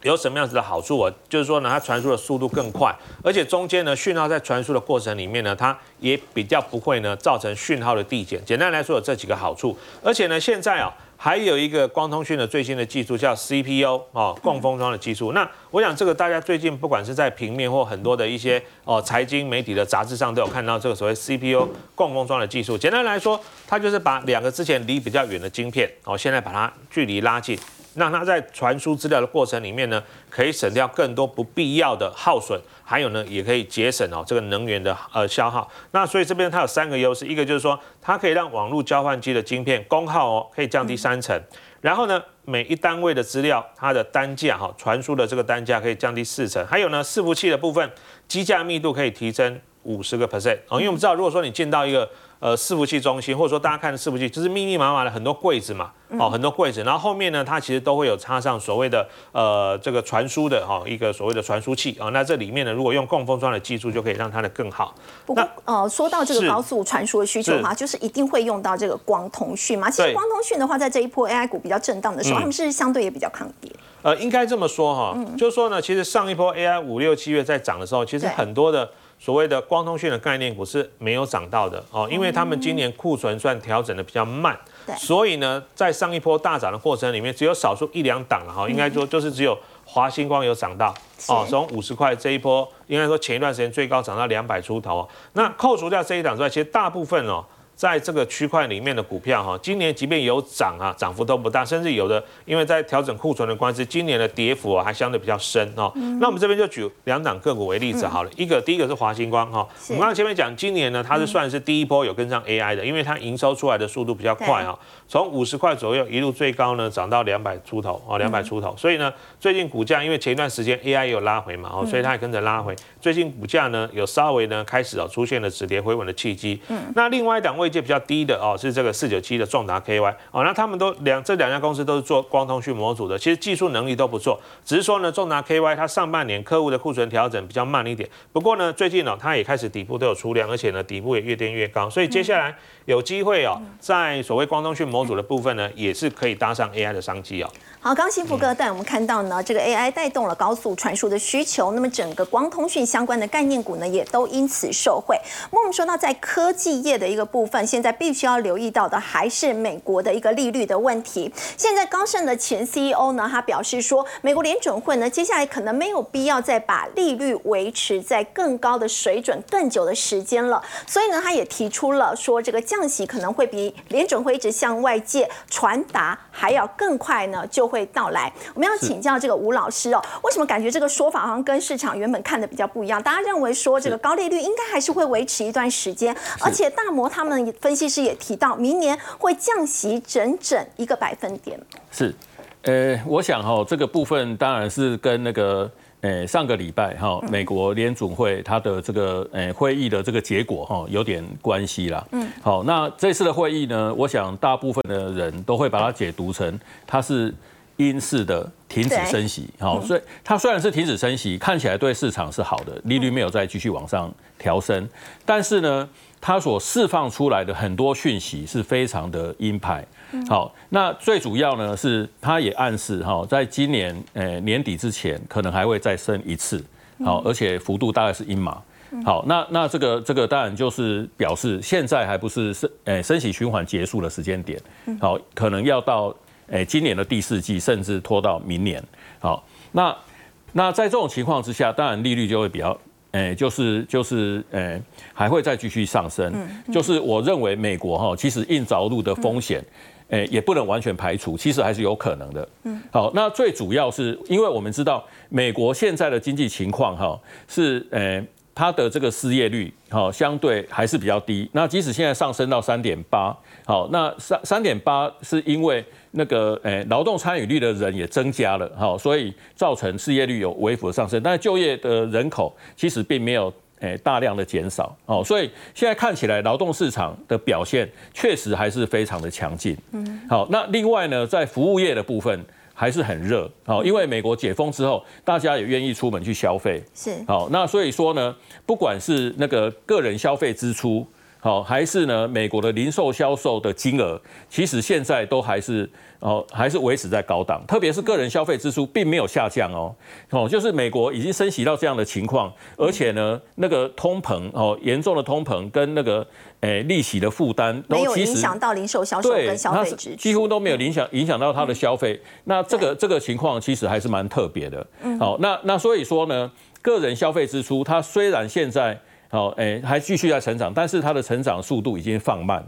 有什么样子的好处？我就是说呢，它传输的速度更快，而且中间呢，讯号在传输的过程里面呢，它也比较不会呢造成讯号的递减。简单来说，有这几个好处。而且呢，现在啊。还有一个光通讯的最新的技术叫 CPU 哦，共封装的技术。那我想这个大家最近不管是在平面或很多的一些哦财经媒体的杂志上都有看到这个所谓 CPU 共封装的技术。简单来说，它就是把两个之前离比较远的晶片哦，现在把它距离拉近。让它在传输资料的过程里面呢，可以省掉更多不必要的耗损，还有呢，也可以节省哦这个能源的呃消耗。那所以这边它有三个优势，一个就是说它可以让网络交换机的晶片功耗哦可以降低三成，然后呢，每一单位的资料它的单价哈传输的这个单价可以降低四成，还有呢，伺服器的部分机架密度可以提升五十个 percent 哦，因为我们知道如果说你进到一个呃，伺服器中心，或者说大家看的伺服器，就是密密麻麻的很多柜子嘛，哦，很多柜子，然后后面呢，它其实都会有插上所谓的呃这个传输的哈一个所谓的传输器啊，那这里面呢，如果用供封装的技术，就可以让它的更好。不过呃，说到这个高速传输的需求的话，就是一定会用到这个光通讯嘛。其实光通讯的话，在这一波 AI 股比较震荡的时候，他们是相对也比较抗跌。呃，应该这么说哈，就是说呢，其实上一波 AI 五六七月在涨的时候，其实很多的。所谓的光通讯的概念股是没有涨到的哦，因为他们今年库存算调整的比较慢，所以呢，在上一波大涨的过程里面，只有少数一两档了哈，应该说就是只有华星光有涨到哦，从五十块这一波，应该说前一段时间最高涨到两百出头，那扣除掉这一档之外，其实大部分哦。在这个区块里面的股票哈，今年即便有涨啊，涨幅都不大，甚至有的因为在调整库存的关系，今年的跌幅啊还相对比较深哦。那我们这边就举两档个股为例子好了，一个第一个是华星光哈，我们刚刚前面讲今年呢，它是算是第一波有跟上 AI 的，因为它营收出来的速度比较快哈，从五十块左右一路最高呢涨到两百出头哦，两百出头，所以呢最近股价因为前一段时间 AI 有拉回嘛哦，所以它也跟着拉回，最近股价呢有稍微呢开始哦出现了止跌回稳的契机。嗯，那另外一档位。界比较低的哦，是这个四九七的重达 KY 哦，那他们都两这两家公司都是做光通讯模组的，其实技术能力都不错，只是说呢，重达 KY 它上半年客户的库存调整比较慢一点，不过呢，最近呢，它也开始底部都有出量，而且呢，底部也越垫越高，所以接下来有机会哦，在所谓光通讯模组的部分呢，也是可以搭上 AI 的商机哦。好，刚幸福哥带我们看到呢，这个 AI 带动了高速传输的需求，那么整个光通讯相关的概念股呢，也都因此受惠。那我们说到在科技业的一个部分，现在必须要留意到的还是美国的一个利率的问题。现在高盛的前 CEO 呢，他表示说，美国联准会呢，接下来可能没有必要再把利率维持在更高的水准更久的时间了。所以呢，他也提出了说，这个降息可能会比联准会一直向外界传达还要更快呢，就。会到来，我们要请教这个吴老师哦，为什么感觉这个说法好像跟市场原本看的比较不一样？大家认为说这个高利率应该还是会维持一段时间，而且大摩他们分析师也提到，明年会降息整整一个百分点。是，呃，我想哈，这个部分当然是跟那个诶，上个礼拜哈，美国联总会它的这个诶会议的这个结果哈，有点关系啦。嗯，好，那这次的会议呢，我想大部分的人都会把它解读成它是因式的停止升息。好，所以它虽然是停止升息，看起来对市场是好的，利率没有再继续往上调升，但是呢，它所释放出来的很多讯息是非常的鹰派。好，那最主要呢是，它也暗示哈，在今年呃年底之前，可能还会再升一次，好，而且幅度大概是一码。好，那那这个这个当然就是表示现在还不是升诶升息循环结束的时间点，好，可能要到诶今年的第四季，甚至拖到明年。好，那那在这种情况之下，当然利率就会比较诶，就是就是诶还会再继续上升。就是我认为美国哈，其实硬着陆的风险。诶，也不能完全排除，其实还是有可能的。嗯，好，那最主要是因为我们知道美国现在的经济情况哈，是诶，它的这个失业率哈相对还是比较低。那即使现在上升到三点八，好，那三三点八是因为那个诶劳动参与率的人也增加了，好，所以造成失业率有微幅的上升，但是就业的人口其实并没有。诶，大量的减少哦，所以现在看起来劳动市场的表现确实还是非常的强劲。嗯，好，那另外呢，在服务业的部分还是很热哦，因为美国解封之后，大家也愿意出门去消费。是，好，那所以说呢，不管是那个个人消费支出。好，还是呢？美国的零售销售的金额，其实现在都还是哦，还是维持在高档，特别是个人消费支出并没有下降哦。哦，就是美国已经升息到这样的情况，而且呢，那个通膨哦，严重的通膨跟那个诶利息的负担，没有影响到零售销售跟消费支出，几乎都没有影响影响到它的消费。那这个这个情况其实还是蛮特别的。好，那那所以说呢，个人消费支出，它虽然现在。好，哎，还继续在成长，但是它的成长速度已经放慢。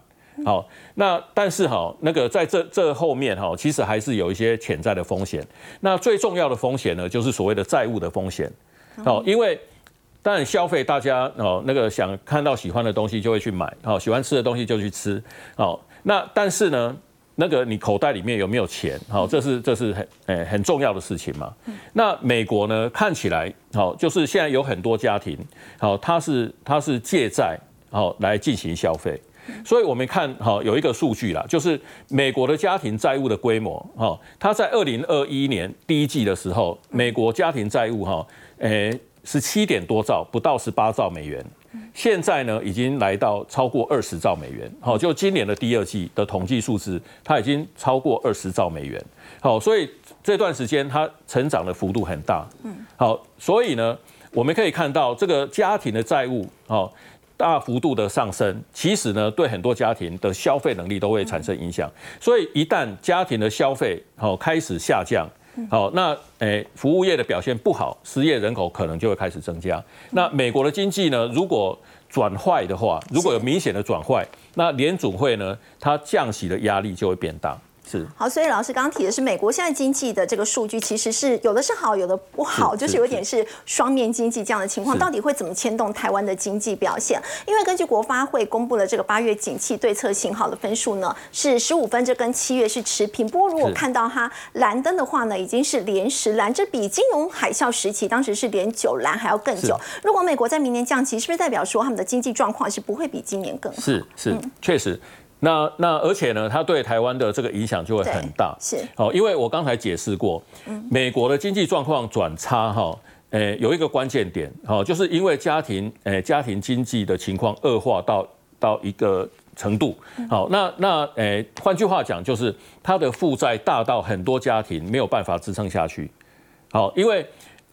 好，那但是哈，那个在这这后面哈，其实还是有一些潜在的风险。那最重要的风险呢，就是所谓的债务的风险。好，因为当然消费，大家哦，那个想看到喜欢的东西就会去买，好，喜欢吃的东西就去吃。好，那但是呢？那个你口袋里面有没有钱？好，这是这是很诶很重要的事情嘛。那美国呢？看起来好，就是现在有很多家庭，好，它是它是借债好来进行消费。所以我们看好有一个数据啦，就是美国的家庭债务的规模哈，它在二零二一年第一季的时候，美国家庭债务哈，诶十七点多兆，不到十八兆美元。现在呢，已经来到超过二十兆美元。好，就今年的第二季的统计数字，它已经超过二十兆美元。好，所以这段时间它成长的幅度很大。嗯，好，所以呢，我们可以看到这个家庭的债务，哦，大幅度的上升，其实呢，对很多家庭的消费能力都会产生影响。所以一旦家庭的消费好开始下降。好，那诶，服务业的表现不好，失业人口可能就会开始增加。那美国的经济呢？如果转坏的话，如果有明显的转坏，那联总会呢，它降息的压力就会变大。是好，所以老师刚刚提的是美国现在经济的这个数据，其实是有的是好，有的不好，就是有点是双面经济这样的情况，到底会怎么牵动台湾的经济表现？因为根据国发会公布了这个八月景气对策信号的分数呢，是十五分，这跟七月是持平。不过如果看到它蓝灯的话呢，已经是连十蓝，这比金融海啸时期当时是连九蓝还要更久。如果美国在明年降息，是不是代表说他们的经济状况是不会比今年更好？是是，确实。那那而且呢，它对台湾的这个影响就会很大。是，好，因为我刚才解释过，美国的经济状况转差哈，诶，有一个关键点，好，就是因为家庭诶家庭经济的情况恶化到到一个程度，好，那那诶，换句话讲，就是它的负债大到很多家庭没有办法支撑下去，好，因为。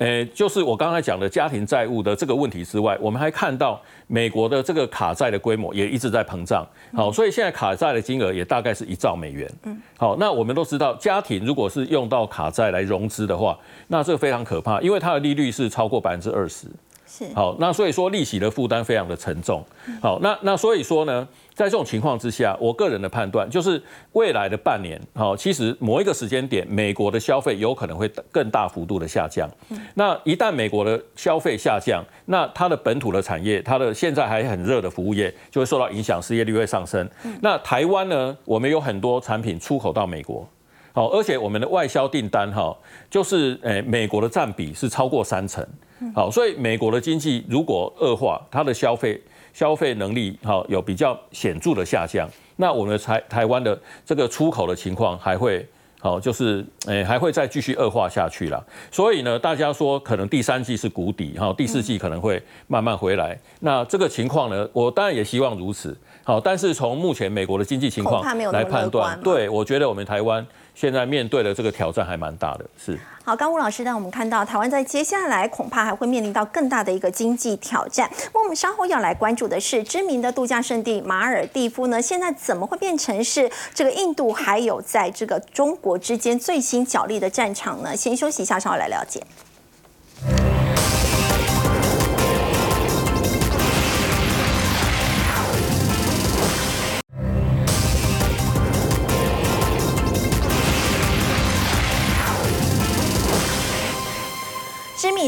诶，就是我刚才讲的家庭债务的这个问题之外，我们还看到美国的这个卡债的规模也一直在膨胀。好，所以现在卡债的金额也大概是一兆美元。嗯，好，那我们都知道，家庭如果是用到卡债来融资的话，那这个非常可怕，因为它的利率是超过百分之二十。是，好，那所以说利息的负担非常的沉重。好，那那所以说呢？在这种情况之下，我个人的判断就是未来的半年，好，其实某一个时间点，美国的消费有可能会更大幅度的下降。那一旦美国的消费下降，那它的本土的产业，它的现在还很热的服务业就会受到影响，失业率会上升。那台湾呢，我们有很多产品出口到美国，好，而且我们的外销订单哈，就是诶美国的占比是超过三成，好，所以美国的经济如果恶化，它的消费消费能力好有比较显著的下降，那我们的台台湾的这个出口的情况还会。好，就是诶，还会再继续恶化下去啦。所以呢，大家说可能第三季是谷底，哈，第四季可能会慢慢回来。那这个情况呢，我当然也希望如此。好，但是从目前美国的经济情况来判断，对我觉得我们台湾。现在面对的这个挑战还蛮大的，是。好，刚吴老师让我们看到台湾在接下来恐怕还会面临到更大的一个经济挑战。那我们稍后要来关注的是知名的度假胜地马尔蒂夫呢，现在怎么会变成是这个印度还有在这个中国之间最新角力的战场呢？先休息一下，稍后来了解。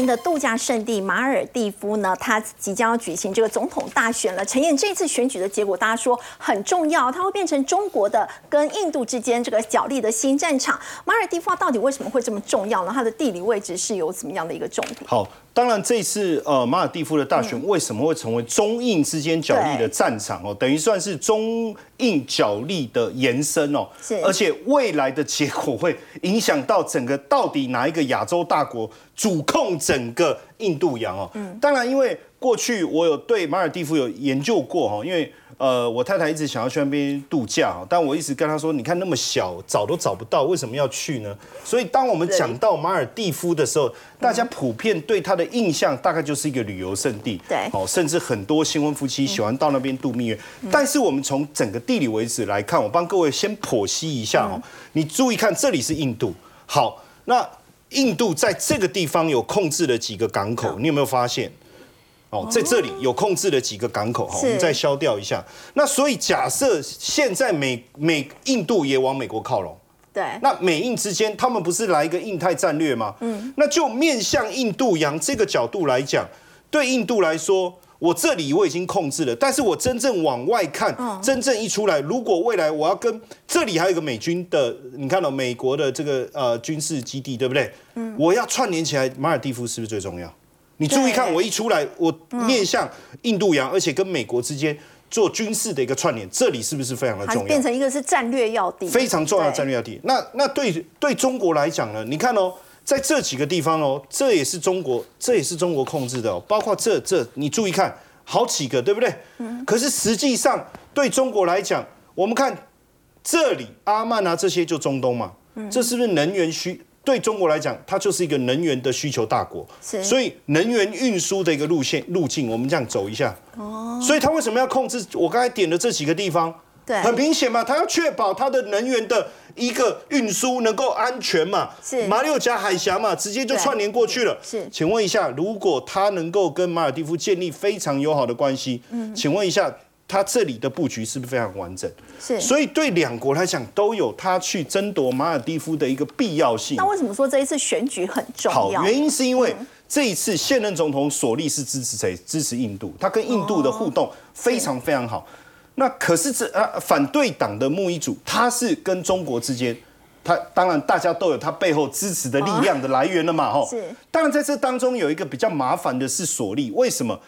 的度假胜地马尔蒂夫呢，它即将要举行这个总统大选了。陈燕，这次选举的结果，大家说很重要，它会变成中国的跟印度之间这个角力的新战场。马尔蒂夫到底为什么会这么重要呢？它的地理位置是有怎么样的一个重点？好。当然，这次呃马尔蒂夫的大选为什么会成为中印之间角力的战场哦？等于算是中印角力的延伸哦。是。而且未来的结果会影响到整个到底哪一个亚洲大国主控整个印度洋哦。嗯。当然，因为过去我有对马尔蒂夫有研究过哈，因为。呃，我太太一直想要去那边度假，但我一直跟她说，你看那么小，找都找不到，为什么要去呢？所以当我们讲到马尔蒂夫的时候，大家普遍对它的印象大概就是一个旅游胜地，对，哦，甚至很多新婚夫妻喜欢到那边度蜜月。但是我们从整个地理位置来看，我帮各位先剖析一下哦，你注意看，这里是印度，好，那印度在这个地方有控制了几个港口，你有没有发现？哦，在这里有控制的几个港口哈，我们再消掉一下。那所以假设现在美美印度也往美国靠拢，对，那美印之间他们不是来一个印太战略吗？嗯，那就面向印度洋这个角度来讲，对印度来说，我这里我已经控制了，但是我真正往外看，真正一出来，如果未来我要跟这里还有一个美军的，你看到美国的这个呃军事基地，对不对？嗯，我要串联起来，马尔蒂夫是不是最重要？你注意看，我一出来，我面向印度洋，而且跟美国之间做军事的一个串联，这里是不是非常的重要？变成一个是战略要地，非常重要的战略要地。那那对对中国来讲呢？你看哦，在这几个地方哦，这也是中国，这也是中国控制的哦，包括这这，你注意看，好几个，对不对？嗯。可是实际上对中国来讲，我们看这里阿曼啊这些就中东嘛，这是不是能源需？对中国来讲，它就是一个能源的需求大国，所以能源运输的一个路线路径，我们这样走一下。哦，所以它为什么要控制我刚才点的这几个地方？对，很明显嘛，它要确保它的能源的一个运输能够安全嘛。是马六甲海峡嘛，直接就串联过去了。是，请问一下，如果它能够跟马尔蒂夫建立非常友好的关系，嗯，请问一下。它这里的布局是不是非常完整？是，所以对两国来讲都有他去争夺马尔蒂夫的一个必要性。那为什么说这一次选举很重要？好，原因是因为这一次现任总统索利是支持谁？支持印度，他跟印度的互动非常非常好。那可是这啊，反对党的穆伊祖，他是跟中国之间，他当然大家都有他背后支持的力量的来源了嘛，吼。是。当然在这当中有一个比较麻烦的是索利，为什么？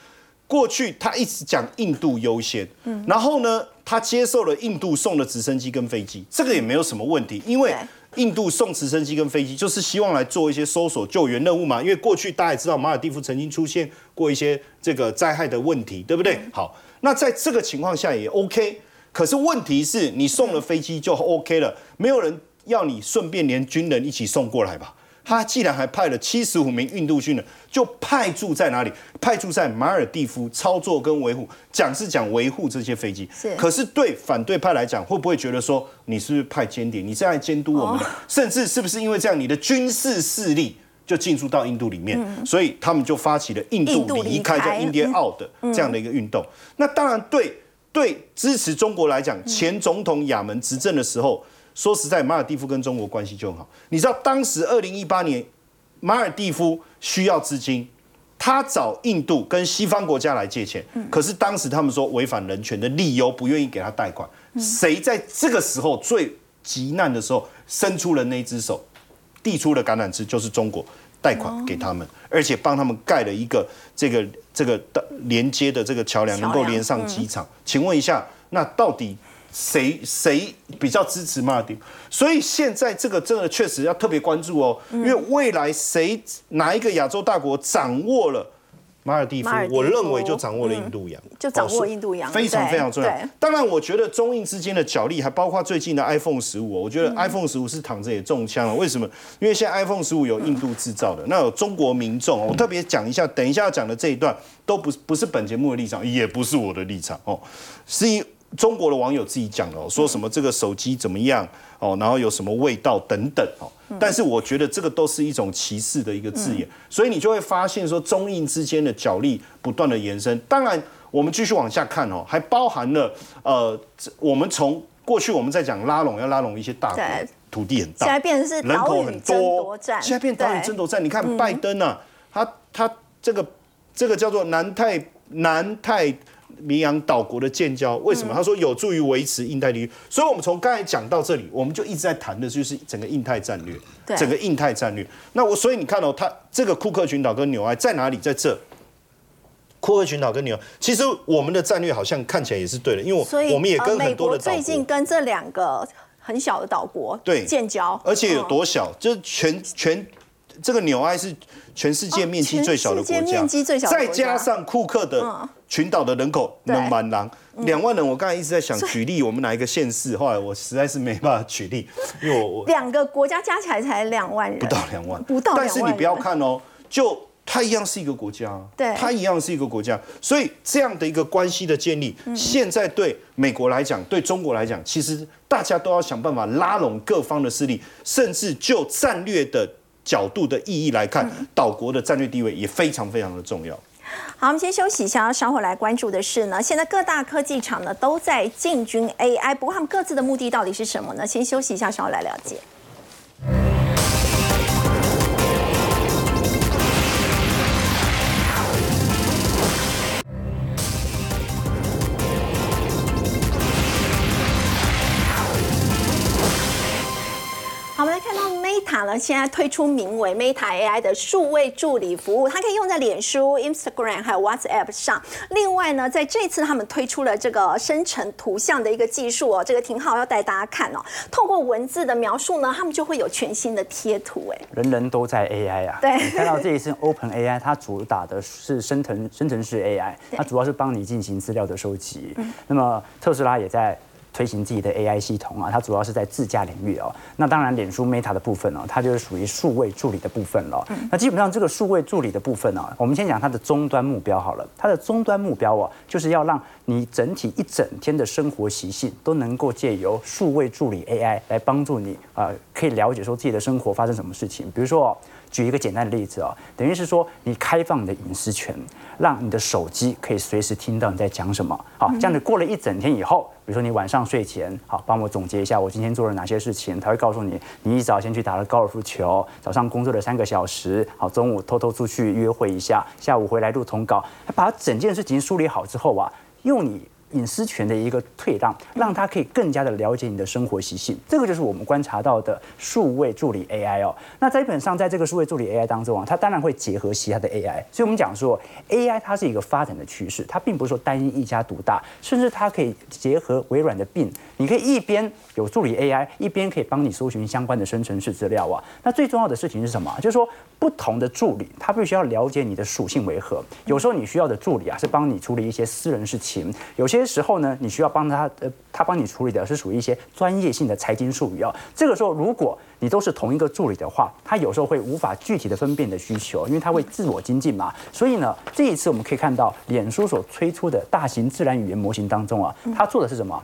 过去他一直讲印度优先，嗯，然后呢，他接受了印度送的直升机跟飞机，这个也没有什么问题，因为印度送直升机跟飞机就是希望来做一些搜索救援任务嘛。因为过去大家也知道马尔蒂夫曾经出现过一些这个灾害的问题，对不对？好，那在这个情况下也 OK，可是问题是你送了飞机就 OK 了，没有人要你顺便连军人一起送过来吧？他既然还派了七十五名印度军人，就派驻在哪里？派驻在马尔蒂夫操作跟维护，讲是讲维护这些飞机。是，可是对反对派来讲，会不会觉得说你是不是派间谍？你是在监督我们的？甚至是不是因为这样，你的军事势力就进入到印度里面？所以他们就发起了印度离开叫印第安奥的这样的一个运动。那当然对对支持中国来讲，前总统亚门执政的时候。说实在，马尔蒂夫跟中国关系就很好。你知道当时二零一八年，马尔蒂夫需要资金，他找印度跟西方国家来借钱，可是当时他们说违反人权的理由，不愿意给他贷款。谁在这个时候最急难的时候伸出了那只手，递出了橄榄枝，就是中国贷款给他们，而且帮他们盖了一个这个这个的连接的这个桥梁，桥梁能够连上机场。请问一下，那到底？谁谁比较支持马尔蒂？所以现在这个真的确实要特别关注哦，因为未来谁哪一个亚洲大国掌握了马尔蒂夫我认为就掌握了印度洋，就掌握哦印度洋非常非常重要对。当然，我觉得中印之间的角力，还包括最近的 iPhone 十五，我觉嗯得 iPhone 十五是躺着也中枪了。为什么？因为现在 iPhone 十五有印度制造的，那有中国民众哦，我特别讲一下，等一下要讲的这一段都不是不是本节目的立场，也不是我的立场哦，是因中国的网友自己讲的哦，说什么这个手机怎么样哦，然后有什么味道等等哦。但是我觉得这个都是一种歧视的一个字眼，所以你就会发现说中印之间的角力不断的延伸。当然，我们继续往下看哦，还包含了呃，我们从过去我们在讲拉拢要拉拢一些大国，土地很大，现在变成是人口很多现在变岛屿争夺战。你看拜登啊，他他这个这个叫做南太南太平洋岛国的建交，为什么？他说有助于维持印太地区。所以，我们从刚才讲到这里，我们就一直在谈的就是整个印太战略，整个印太战略。那我所以你看哦，他这个库克群岛跟纽埃在哪里？在这。库克群岛跟纽埃，其实我们的战略好像看起来也是对的，因为我们也跟很多的岛最近，跟这两个很小的岛国对建交，而且有嗯多小，就是全全这个纽埃是全世界面积最小的国家，再加上库克的嗯。群岛的人口对能蛮狼。两万人，我刚才一直在想举例我们哪一个县市，后来我实在是没办法举例，[LAUGHS] 因为我我两个国家加起来才两万人，不到两万，不到但是你不要看哦，就它一样是一个国家啊，对。它一样是一个国家，所以这样的一个关系的建立，嗯。现在对美国来讲，对中国来讲，其实大家都要想办法拉拢各方的势力，甚至就战略的角度的意义来看，嗯岛国的战略地位也非常非常的重要。好，我们先休息一下，稍后来关注的是呢，现在各大科技厂呢都在进军 AI，不过他们各自的目的到底是什么呢？先休息一下，稍后来了解。呢，现在推出名为 Meta AI 的数位助理服务，它可以用在脸书、Instagram 还有 WhatsApp 上。另外呢，在这次他们推出了这个生成图像的一个技术哦，这个挺好，要带大家看哦。透过文字的描述呢，他们就会有全新的贴图，哎，人人都在 AI 啊。对你看到这一次 Open AI，它主打的是生成生成式 AI，它主要是帮你进行资料的收集。那么特斯拉也在。推行自己的 AI 系统啊，它主要是在自驾领域哦。那当然，脸书 Meta 的部分哦，它就是属于数位助理的部分了。那基本上这个数位助理的部分呢、我们先讲它的终端目标好了。它的终端目标哦，就是要让你整体一整天的生活习性都能够借由数位助理 AI 来帮助你啊、呃可以了解说自己的生活发生什么事情。比如说、哦，举一个简单的例子哦，等于是说你开放你的隐私权，让你的手机可以随时听到你在讲什么。好，这样子过了一整天以后，比如说你晚上睡前，好，帮我总结一下我今天做了哪些事情，他会告诉你，你一早先去打了高尔夫球，早上工作了三个小时，好，中午偷偷出去约会一下，下午回来录通稿，把整件事情梳理好之后啊，用你。隐私权的一个退让，让他可以更加的了解你的生活习性，这个就是我们观察到的数位助理 AI 哦。那基本上在这个数位助理 AI 当中啊，它当然会结合其他的 AI，所以我们讲说 AI 它是一个发展的趋势，它并不是说单一一家独大，甚至它可以结合微软的病，你可以一边有助理 AI，一边可以帮你搜寻相关的生成式资料啊。那最重要的事情是什么？就是说不同的助理，他必须要了解你的属性为何。有时候你需要的助理啊，是帮你处理一些私人事情；有些时候呢，你需要帮他，呃，他帮你处理的是属于一些专业性的财经术语啊。这个时候，如果你都是同一个助理的话，他有时候会无法具体的分辨你的需求，因为他会自我精进嘛。所以呢，这一次我们可以看到，脸书所推出的大型自然语言模型当中啊，它做的是什么？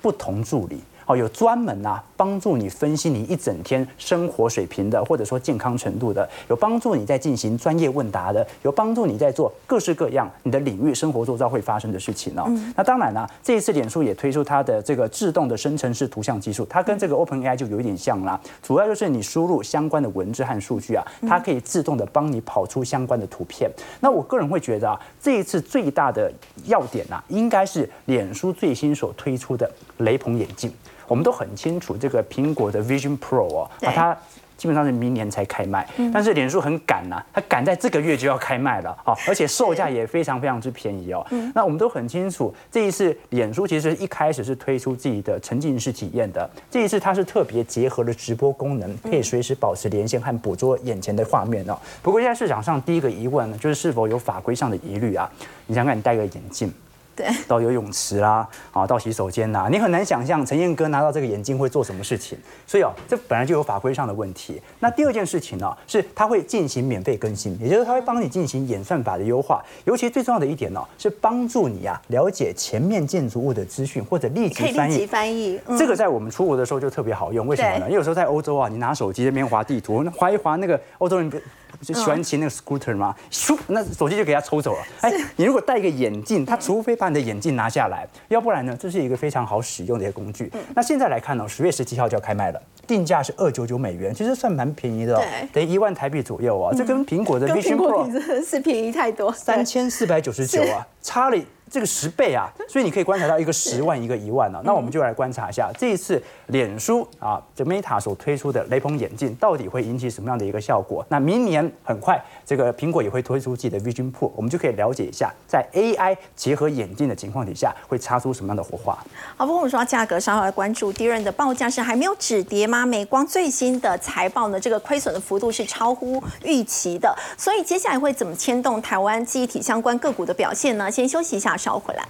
不同助理。哦，有专门啊帮助你分析你一整天生活水平的，或者说健康程度的，有帮助你在进行专业问答的，有帮助你在做各式各样你的领域生活周遭会发生的事情哦。那当然呢、这一次脸书也推出它的这个自动的生成式图像技术，它跟这个 OpenAI 就有一点像啦，主要就是你输入相关的文字和数据啊，它可以自动的帮你跑出相关的图片。那我个人会觉得啊，这一次最大的要点啊，应该是脸书最新所推出的雷朋眼镜。我们都很清楚这个苹果的 Vision Pro 哦，啊它。基本上是明年才开卖，但是脸书很赶呐、它赶在这个月就要开卖了，啊，而且售价也非常非常之便宜哦。那我们都很清楚，这一次脸书其实一开始是推出自己的沉浸式体验的，这一次它是特别结合了直播功能，可以随时保持连线和捕捉眼前的画面哦。不过现在市场上第一个疑问呢，就是是否有法规上的疑虑啊？你想想看，你戴个眼镜。对，到游泳池啦，啊，到洗手间啦，你很难想象陈彦哥拿到这个眼镜会做什么事情。所以哦，这本来就有法规上的问题。那第二件事情呢、是它会进行免费更新，也就是它会帮你进行演算法的优化。尤其最重要的一点呢、是帮助你啊了解前面建筑物的资讯或者立即翻译立即。翻译。嗯这个在我们出国的时候就特别好用，为什么呢？因为有时候在欧洲啊，你拿手机那边滑地图，划一划那个欧洲人不就喜欢骑那个 scooter 嘛？咻，那手机就给他抽走了。哎，你如果戴一个眼镜，他除非把你的眼镜拿下来，要不然呢，这是一个非常好使用的一个工具。嗯那现在来看呢，十月十七号就要开卖了，定价是二九九美元，其实算蛮便宜的、哦，等于一万台币左右啊。这跟苹果的跟 Vision 苹果 Pro 比 [LAUGHS] 真的是便宜太多，三千四百九十九啊，差了这个十倍啊，所以你可以观察到一个十万，一个一万啊。那我们就来观察一下这一次脸书啊，这 Meta 所推出的雷朋眼镜到底会引起什么样的一个效果？那明年很快，这个苹果也会推出自己的 Vision Pro，我们就可以了解一下，在 AI 结合眼镜的情况底下，会擦出什么样的火花。好，不过我们说到价格，稍后来关注第二的报价是还没有止跌吗？美光最新的财报呢，这个亏损的幅度是超乎预期的，所以接下来会怎么牵动台湾记忆体相关个股的表现呢？先休息一下，稍后回来。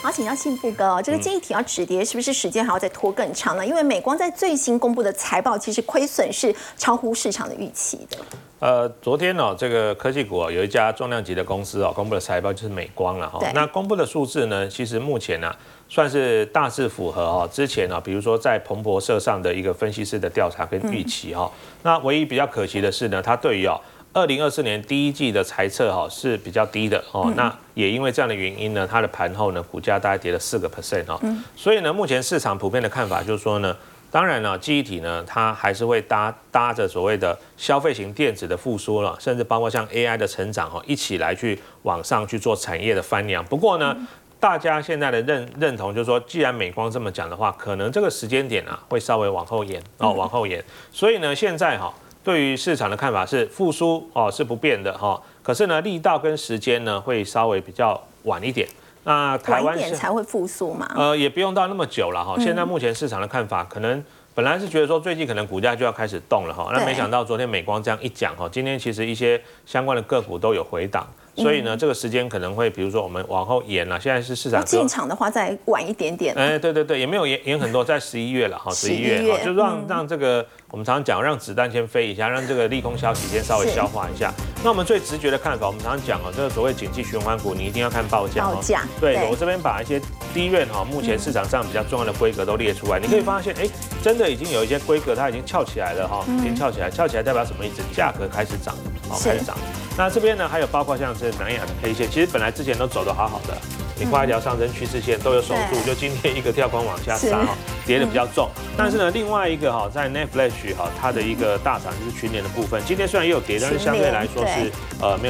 好，请教信富哥，这个记忆体要止跌，是不是时间还要再拖更长呢？因为美光在最新公布的财报，其实亏损是超乎市场的预期的。呃，昨天哦，这个科技股哦，有一家重量级的公司哦，公布的财报就是美光了哈、对。那公布的数字呢，其实目前呢、算是大致符合哈、之前呢、比如说在彭博社上的一个分析师的调查跟预期哈、那唯一比较可惜的是呢，它对于哦。二零二四年第一季的财测哈是比较低的哦，那也因为这样的原因呢，它的盘后呢股价大概跌了四个 percent 哦，所以呢，目前市场普遍的看法就是说呢，当然了，记忆体呢，它还是会搭搭着所谓的消费型电子的复苏了，甚至包括像 AI 的成长哦，一起来去往上去做产业的翻扬。不过呢，大家现在的认认同就是说，既然美光这么讲的话，可能这个时间点啊会稍微往后延哦，往后延。所以呢，现在哈、对于市场的看法是复苏哦是不变的哈、可是呢，力道跟时间呢会稍微比较晚一点。那台湾点才会复苏嘛？呃，也不用到那么久了哈。现在目前市场的看法，可能本来是觉得说最近可能股价就要开始动了哈，那对没想到昨天美光这样一讲哈，今天其实一些相关的个股都有回档，所以呢，这个时间可能会比如说我们往后延了，现在是市场要进场的话再晚一点点。哎，对对对，也没有延延很多，在十一月了哈，十一月就让嗯让这个我们常常讲，让子弹先飞一下，让这个利空消息先稍微消化一下。那我们最直觉的看法，我们常常讲哦，这个所谓景气循环股，你一定要看报价哦报价对对我这边把一些低润哈，目前市场上比较重要的规格都列出来，你可以发现，哎，真的已经有一些规格它已经翘起来了哈，已经翘起来，翘起来代表什么意思？价格开始涨，好，是开始涨。那这边呢，还有包括像是南亚的 K 线，其实本来之前都走得好好的，你画一条上升趋势线都有守住，就今天一个跳空往下杀哈，跌的比较重。但是呢，另外一个哈，在 Netflix 哈，它的一个大涨就是群联的部分，今天虽然也有跌，但是相对来说是呃没有。